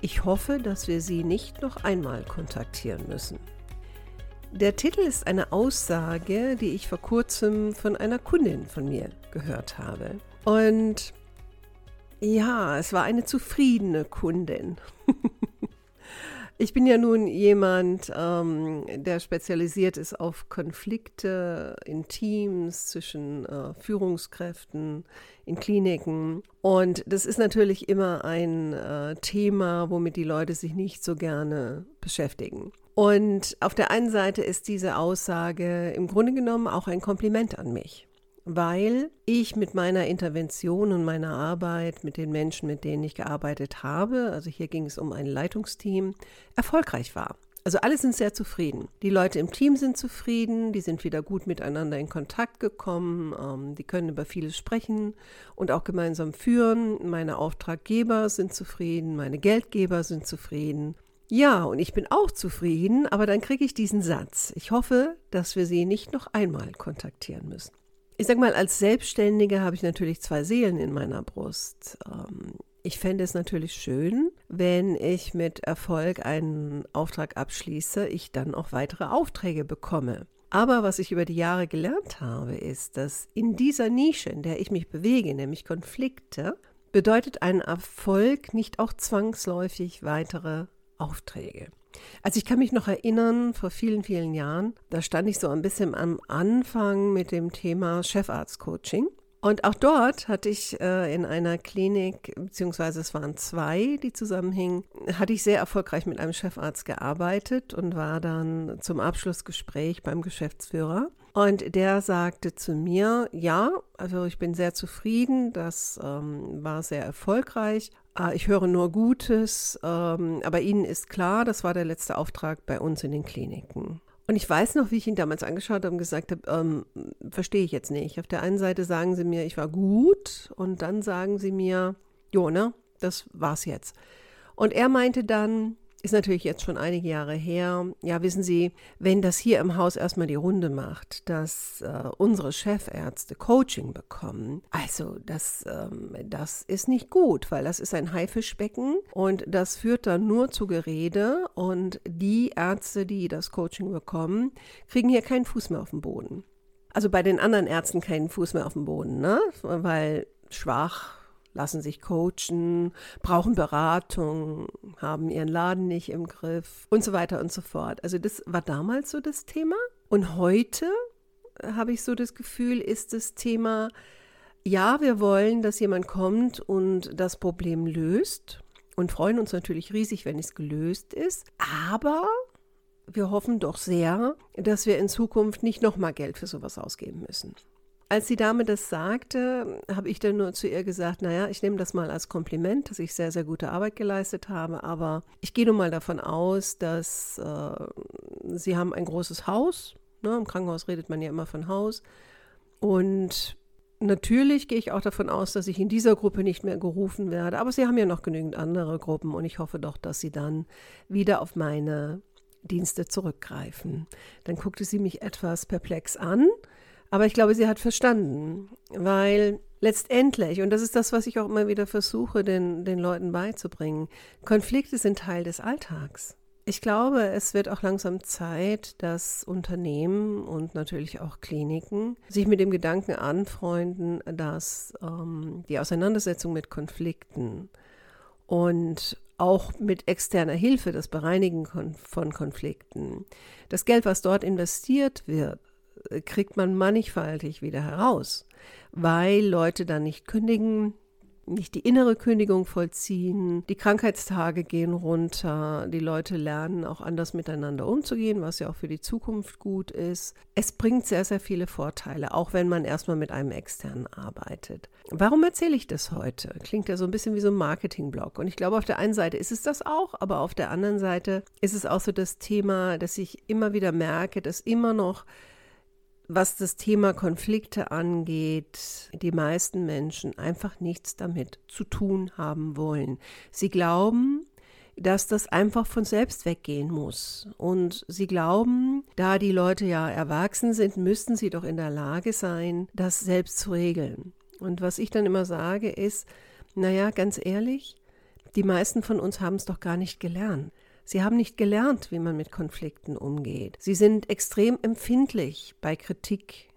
Ich hoffe, dass wir Sie nicht noch einmal kontaktieren müssen. Der Titel ist eine Aussage, die ich vor kurzem von einer Kundin von mir gehört habe. Und ja, es war eine zufriedene Kundin. Ich bin ja nun jemand, ähm, der spezialisiert ist auf Konflikte in Teams zwischen äh, Führungskräften, in Kliniken. Und das ist natürlich immer ein äh, Thema, womit die Leute sich nicht so gerne beschäftigen. Und auf der einen Seite ist diese Aussage im Grunde genommen auch ein Kompliment an mich weil ich mit meiner Intervention und meiner Arbeit mit den Menschen, mit denen ich gearbeitet habe, also hier ging es um ein Leitungsteam, erfolgreich war. Also alle sind sehr zufrieden. Die Leute im Team sind zufrieden, die sind wieder gut miteinander in Kontakt gekommen, ähm, die können über vieles sprechen und auch gemeinsam führen. Meine Auftraggeber sind zufrieden, meine Geldgeber sind zufrieden. Ja, und ich bin auch zufrieden, aber dann kriege ich diesen Satz. Ich hoffe, dass wir Sie nicht noch einmal kontaktieren müssen. Ich sag mal, als Selbstständige habe ich natürlich zwei Seelen in meiner Brust. Ähm, ich fände es natürlich schön, wenn ich mit Erfolg einen Auftrag abschließe, ich dann auch weitere Aufträge bekomme. Aber was ich über die Jahre gelernt habe, ist, dass in dieser Nische, in der ich mich bewege, nämlich Konflikte, bedeutet ein Erfolg nicht auch zwangsläufig weitere Aufträge. Also ich kann mich noch erinnern, vor vielen, vielen Jahren, da stand ich so ein bisschen am Anfang mit dem Thema Chefarztcoaching. Und auch dort hatte ich äh, in einer Klinik, beziehungsweise es waren zwei, die zusammenhingen, hatte ich sehr erfolgreich mit einem Chefarzt gearbeitet und war dann zum Abschlussgespräch beim Geschäftsführer. Und der sagte zu mir, ja, also ich bin sehr zufrieden, das ähm, war sehr erfolgreich. Äh, ich höre nur Gutes, ähm, aber Ihnen ist klar, das war der letzte Auftrag bei uns in den Kliniken. Und ich weiß noch, wie ich ihn damals angeschaut habe und gesagt habe, ähm, verstehe ich jetzt nicht. Auf der einen Seite sagen sie mir, ich war gut und dann sagen sie mir, jo, ne, das war's jetzt. Und er meinte dann, ist natürlich jetzt schon einige Jahre her. Ja, wissen Sie, wenn das hier im Haus erstmal die Runde macht, dass äh, unsere Chefärzte Coaching bekommen, also das, ähm, das ist nicht gut, weil das ist ein Haifischbecken und das führt dann nur zu Gerede und die Ärzte, die das Coaching bekommen, kriegen hier keinen Fuß mehr auf den Boden. Also bei den anderen Ärzten keinen Fuß mehr auf den Boden, ne? Weil schwach, lassen sich coachen, brauchen Beratung, haben ihren Laden nicht im Griff und so weiter und so fort. Also das war damals so das Thema. Und heute habe ich so das Gefühl, ist das Thema, ja, wir wollen, dass jemand kommt und das Problem löst und freuen uns natürlich riesig, wenn es gelöst ist. Aber wir hoffen doch sehr, dass wir in Zukunft nicht nochmal Geld für sowas ausgeben müssen. Als die Dame das sagte, habe ich dann nur zu ihr gesagt, naja, ich nehme das mal als Kompliment, dass ich sehr, sehr gute Arbeit geleistet habe, aber ich gehe nun mal davon aus, dass äh, Sie haben ein großes Haus. Ne? Im Krankenhaus redet man ja immer von Haus. Und Natürlich gehe ich auch davon aus, dass ich in dieser Gruppe nicht mehr gerufen werde, aber Sie haben ja noch genügend andere Gruppen und ich hoffe doch, dass Sie dann wieder auf meine Dienste zurückgreifen. Dann guckte sie mich etwas perplex an aber ich glaube, sie hat verstanden, weil letztendlich, und das ist das, was ich auch immer wieder versuche, den, den Leuten beizubringen, Konflikte sind Teil des Alltags. Ich glaube, es wird auch langsam Zeit, dass Unternehmen und natürlich auch Kliniken sich mit dem Gedanken anfreunden, dass ähm, die Auseinandersetzung mit Konflikten und auch mit externer Hilfe, das Bereinigen von Konflikten, das Geld, was dort investiert wird, kriegt man mannigfaltig wieder heraus, weil Leute dann nicht kündigen, nicht die innere Kündigung vollziehen, die Krankheitstage gehen runter, die Leute lernen auch anders miteinander umzugehen, was ja auch für die Zukunft gut ist. Es bringt sehr, sehr viele Vorteile, auch wenn man erstmal mit einem externen arbeitet. Warum erzähle ich das heute? Klingt ja so ein bisschen wie so ein Marketingblog. Und ich glaube, auf der einen Seite ist es das auch, aber auf der anderen Seite ist es auch so das Thema, dass ich immer wieder merke, dass immer noch was das Thema Konflikte angeht, die meisten Menschen einfach nichts damit zu tun haben wollen. Sie glauben, dass das einfach von selbst weggehen muss. Und sie glauben, da die Leute ja erwachsen sind, müssten sie doch in der Lage sein, das selbst zu regeln. Und was ich dann immer sage ist, naja, ganz ehrlich, die meisten von uns haben es doch gar nicht gelernt. Sie haben nicht gelernt, wie man mit Konflikten umgeht. Sie sind extrem empfindlich bei Kritik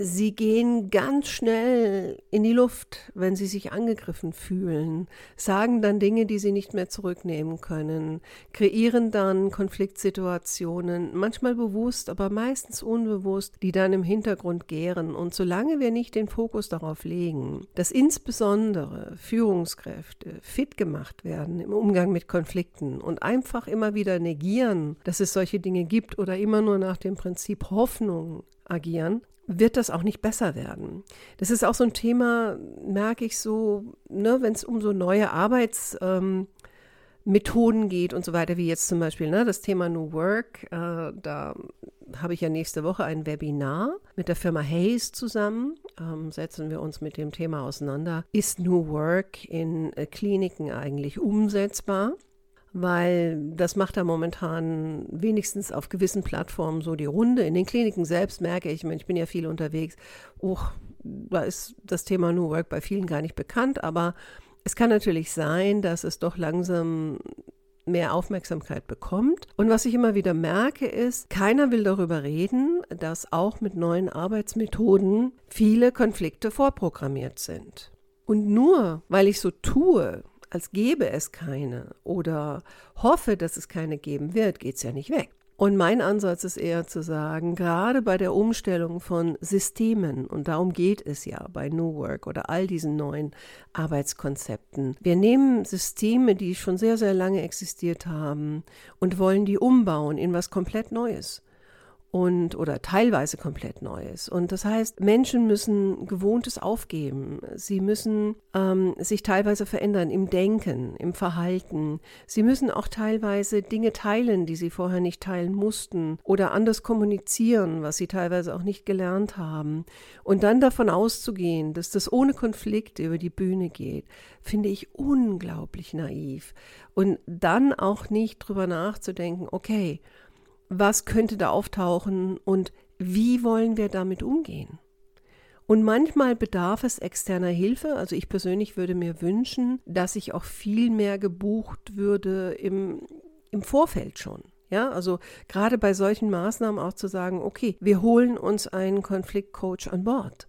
Sie gehen ganz schnell in die Luft, wenn sie sich angegriffen fühlen, sagen dann Dinge, die sie nicht mehr zurücknehmen können, kreieren dann Konfliktsituationen, manchmal bewusst, aber meistens unbewusst, die dann im Hintergrund gären. Und solange wir nicht den Fokus darauf legen, dass insbesondere Führungskräfte fit gemacht werden im Umgang mit Konflikten und einfach immer wieder negieren, dass es solche Dinge gibt oder immer nur nach dem Prinzip Hoffnung agieren, wird das auch nicht besser werden. Das ist auch so ein Thema, merke ich so, ne, wenn es um so neue Arbeitsmethoden ähm, geht und so weiter, wie jetzt zum Beispiel ne, das Thema New Work. Äh, da habe ich ja nächste Woche ein Webinar mit der Firma Hayes zusammen. Ähm, setzen wir uns mit dem Thema auseinander. Ist New Work in äh, Kliniken eigentlich umsetzbar? Weil das macht da momentan wenigstens auf gewissen Plattformen so die Runde. In den Kliniken selbst merke ich, ich bin ja viel unterwegs, oh, da ist das Thema New Work bei vielen gar nicht bekannt, aber es kann natürlich sein, dass es doch langsam mehr Aufmerksamkeit bekommt. Und was ich immer wieder merke, ist, keiner will darüber reden, dass auch mit neuen Arbeitsmethoden viele Konflikte vorprogrammiert sind. Und nur weil ich so tue, als gäbe es keine oder hoffe, dass es keine geben wird, geht es ja nicht weg. Und mein Ansatz ist eher zu sagen, gerade bei der Umstellung von Systemen, und darum geht es ja bei New Work oder all diesen neuen Arbeitskonzepten, wir nehmen Systeme, die schon sehr, sehr lange existiert haben und wollen die umbauen in was komplett Neues und oder teilweise komplett Neues. Und das heißt, Menschen müssen Gewohntes aufgeben. Sie müssen ähm, sich teilweise verändern im Denken, im Verhalten. Sie müssen auch teilweise Dinge teilen, die sie vorher nicht teilen mussten oder anders kommunizieren, was sie teilweise auch nicht gelernt haben. Und dann davon auszugehen, dass das ohne Konflikte über die Bühne geht, finde ich unglaublich naiv. Und dann auch nicht drüber nachzudenken, okay, was könnte da auftauchen und wie wollen wir damit umgehen? Und manchmal bedarf es externer Hilfe. Also ich persönlich würde mir wünschen, dass ich auch viel mehr gebucht würde im, im Vorfeld schon. Ja, also gerade bei solchen Maßnahmen auch zu sagen, okay, wir holen uns einen Konfliktcoach an Bord,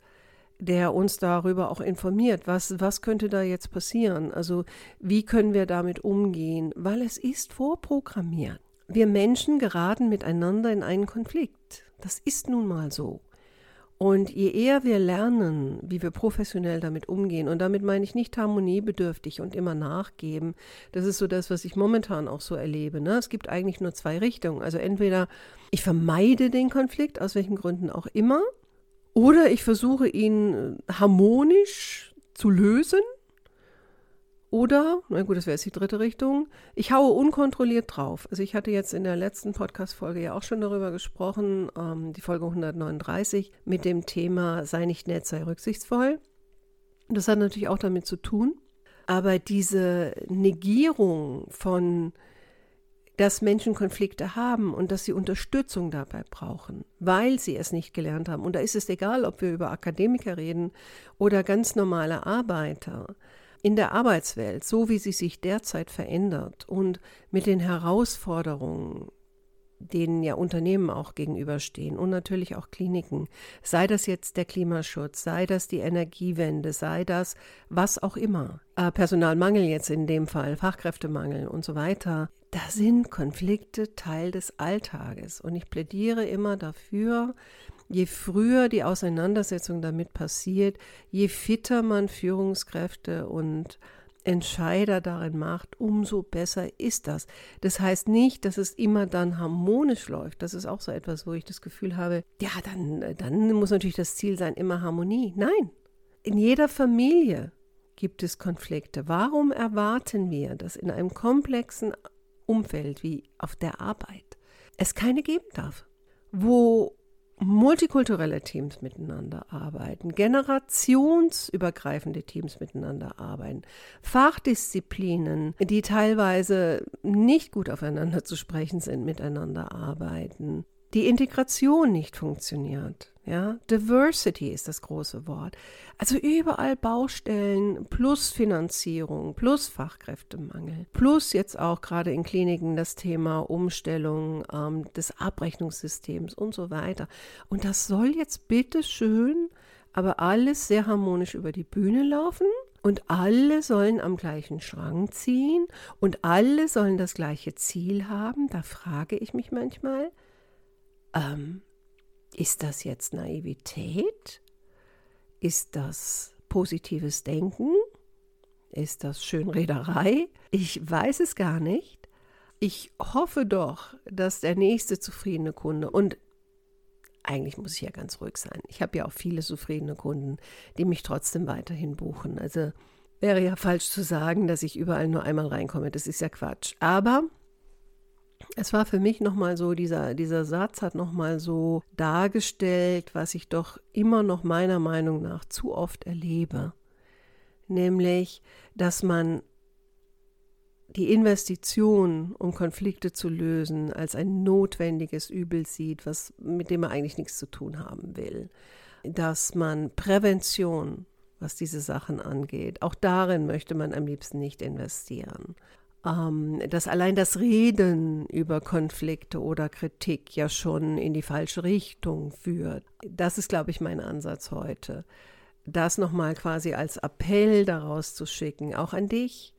der uns darüber auch informiert, was, was könnte da jetzt passieren? Also wie können wir damit umgehen? Weil es ist vorprogrammiert. Wir Menschen geraten miteinander in einen Konflikt. Das ist nun mal so. Und je eher wir lernen, wie wir professionell damit umgehen, und damit meine ich nicht harmoniebedürftig und immer nachgeben, das ist so das, was ich momentan auch so erlebe. Ne? Es gibt eigentlich nur zwei Richtungen. Also entweder ich vermeide den Konflikt, aus welchen Gründen auch immer, oder ich versuche ihn harmonisch zu lösen oder, na gut, das wäre jetzt die dritte Richtung, ich haue unkontrolliert drauf. Also ich hatte jetzt in der letzten Podcast-Folge ja auch schon darüber gesprochen, ähm, die Folge 139, mit dem Thema sei nicht nett, sei rücksichtsvoll. Das hat natürlich auch damit zu tun. Aber diese Negierung von, dass Menschen Konflikte haben und dass sie Unterstützung dabei brauchen, weil sie es nicht gelernt haben. Und da ist es egal, ob wir über Akademiker reden oder ganz normale Arbeiter in der Arbeitswelt, so wie sie sich derzeit verändert und mit den Herausforderungen, denen ja Unternehmen auch gegenüberstehen und natürlich auch Kliniken, sei das jetzt der Klimaschutz, sei das die Energiewende, sei das was auch immer, äh, Personalmangel jetzt in dem Fall, Fachkräftemangel und so weiter, da sind Konflikte Teil des Alltages. Und ich plädiere immer dafür, je früher die Auseinandersetzung damit passiert, je fitter man Führungskräfte und Entscheider darin macht, umso besser ist das. Das heißt nicht, dass es immer dann harmonisch läuft. Das ist auch so etwas, wo ich das Gefühl habe, ja, dann, dann muss natürlich das Ziel sein, immer Harmonie. Nein, in jeder Familie gibt es Konflikte. Warum erwarten wir, dass in einem komplexen Umfeld wie auf der Arbeit es keine geben darf, wo multikulturelle Teams miteinander arbeiten, generationsübergreifende Teams miteinander arbeiten, Fachdisziplinen, die teilweise nicht gut aufeinander zu sprechen sind, miteinander arbeiten, die Integration nicht funktioniert. Ja, Diversity ist das große Wort. Also überall Baustellen plus Finanzierung plus Fachkräftemangel plus jetzt auch gerade in Kliniken das Thema Umstellung ähm, des Abrechnungssystems und so weiter. Und das soll jetzt bitte schön, aber alles sehr harmonisch über die Bühne laufen. Und alle sollen am gleichen Schrank ziehen und alle sollen das gleiche Ziel haben. Da frage ich mich manchmal, ähm, ist das jetzt Naivität? Ist das positives Denken? Ist das Schönrederei? Ich weiß es gar nicht. Ich hoffe doch, dass der nächste zufriedene Kunde und eigentlich muss ich ja ganz ruhig sein. Ich habe ja auch viele zufriedene Kunden, die mich trotzdem weiterhin buchen. Also wäre ja falsch zu sagen, dass ich überall nur einmal reinkomme. Das ist ja Quatsch. Aber es war für mich nochmal so, dieser, dieser Satz hat nochmal so dargestellt, was ich doch immer noch meiner Meinung nach zu oft erlebe. Nämlich, dass man die Investition, um Konflikte zu lösen, als ein notwendiges Übel sieht, was, mit dem man eigentlich nichts zu tun haben will. Dass man Prävention, was diese Sachen angeht, auch darin möchte man am liebsten nicht investieren ähm, dass allein das Reden über Konflikte oder Kritik ja schon in die falsche Richtung führt. Das ist, glaube ich, mein Ansatz heute. Das nochmal quasi als Appell daraus zu schicken, auch an dich.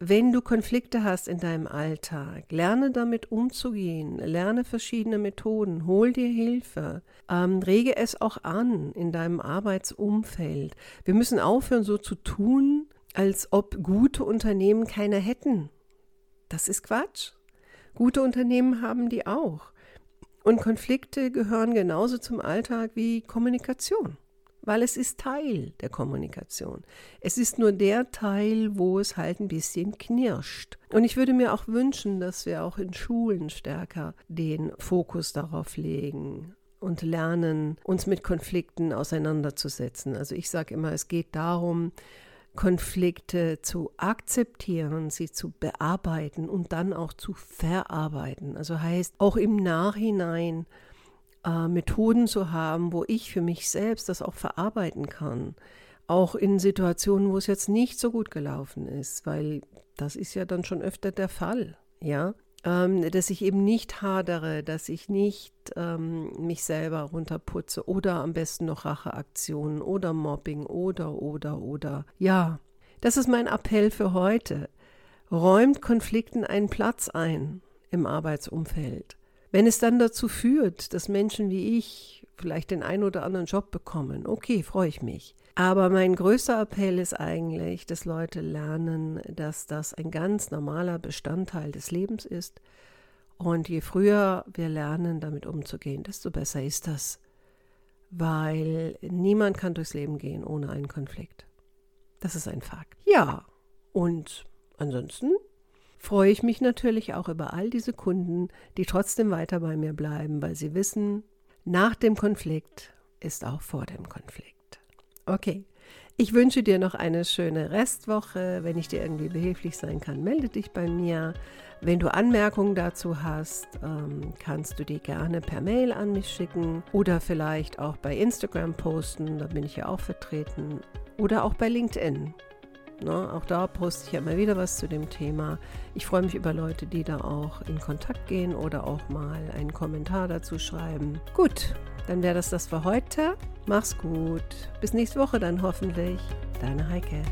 Wenn du Konflikte hast in deinem Alltag, lerne damit umzugehen, lerne verschiedene Methoden, hol dir Hilfe, ähm, rege es auch an in deinem Arbeitsumfeld. Wir müssen aufhören, so zu tun, als ob gute Unternehmen keine hätten. Das ist Quatsch. Gute Unternehmen haben die auch. Und Konflikte gehören genauso zum Alltag wie Kommunikation, weil es ist Teil der Kommunikation. Es ist nur der Teil, wo es halt ein bisschen knirscht. Und ich würde mir auch wünschen, dass wir auch in Schulen stärker den Fokus darauf legen und lernen, uns mit Konflikten auseinanderzusetzen. Also ich sage immer, es geht darum, Konflikte zu akzeptieren, sie zu bearbeiten und dann auch zu verarbeiten. Also heißt auch im Nachhinein äh, Methoden zu haben, wo ich für mich selbst das auch verarbeiten kann. Auch in Situationen, wo es jetzt nicht so gut gelaufen ist, weil das ist ja dann schon öfter der Fall. Ja, ähm, dass ich eben nicht hadere, dass ich nicht ähm, mich selber runterputze oder am besten noch Racheaktionen oder Mobbing oder, oder, oder. Ja, das ist mein Appell für heute. Räumt Konflikten einen Platz ein im Arbeitsumfeld. Wenn es dann dazu führt, dass Menschen wie ich vielleicht den einen oder anderen Job bekommen, okay, freue ich mich. Aber mein größter Appell ist eigentlich, dass Leute lernen, dass das ein ganz normaler Bestandteil des Lebens ist. Und je früher wir lernen, damit umzugehen, desto besser ist das. Weil niemand kann durchs Leben gehen ohne einen Konflikt. Das ist ein Fakt. Ja, und ansonsten freue ich mich natürlich auch über all diese Kunden, die trotzdem weiter bei mir bleiben, weil sie wissen, nach dem Konflikt ist auch vor dem Konflikt. Okay. Ich wünsche dir noch eine schöne Restwoche. Wenn ich dir irgendwie behilflich sein kann, melde dich bei mir. Wenn du Anmerkungen dazu hast, ähm, kannst du die gerne per Mail an mich schicken oder vielleicht auch bei Instagram posten, da bin ich ja auch vertreten, oder auch bei LinkedIn. Ne, auch da poste ich ja immer wieder was zu dem Thema. Ich freue mich über Leute, die da auch in Kontakt gehen oder auch mal einen Kommentar dazu schreiben. Gut, dann wäre das das für heute. Mach's gut. Bis nächste Woche dann hoffentlich. Deine Heike.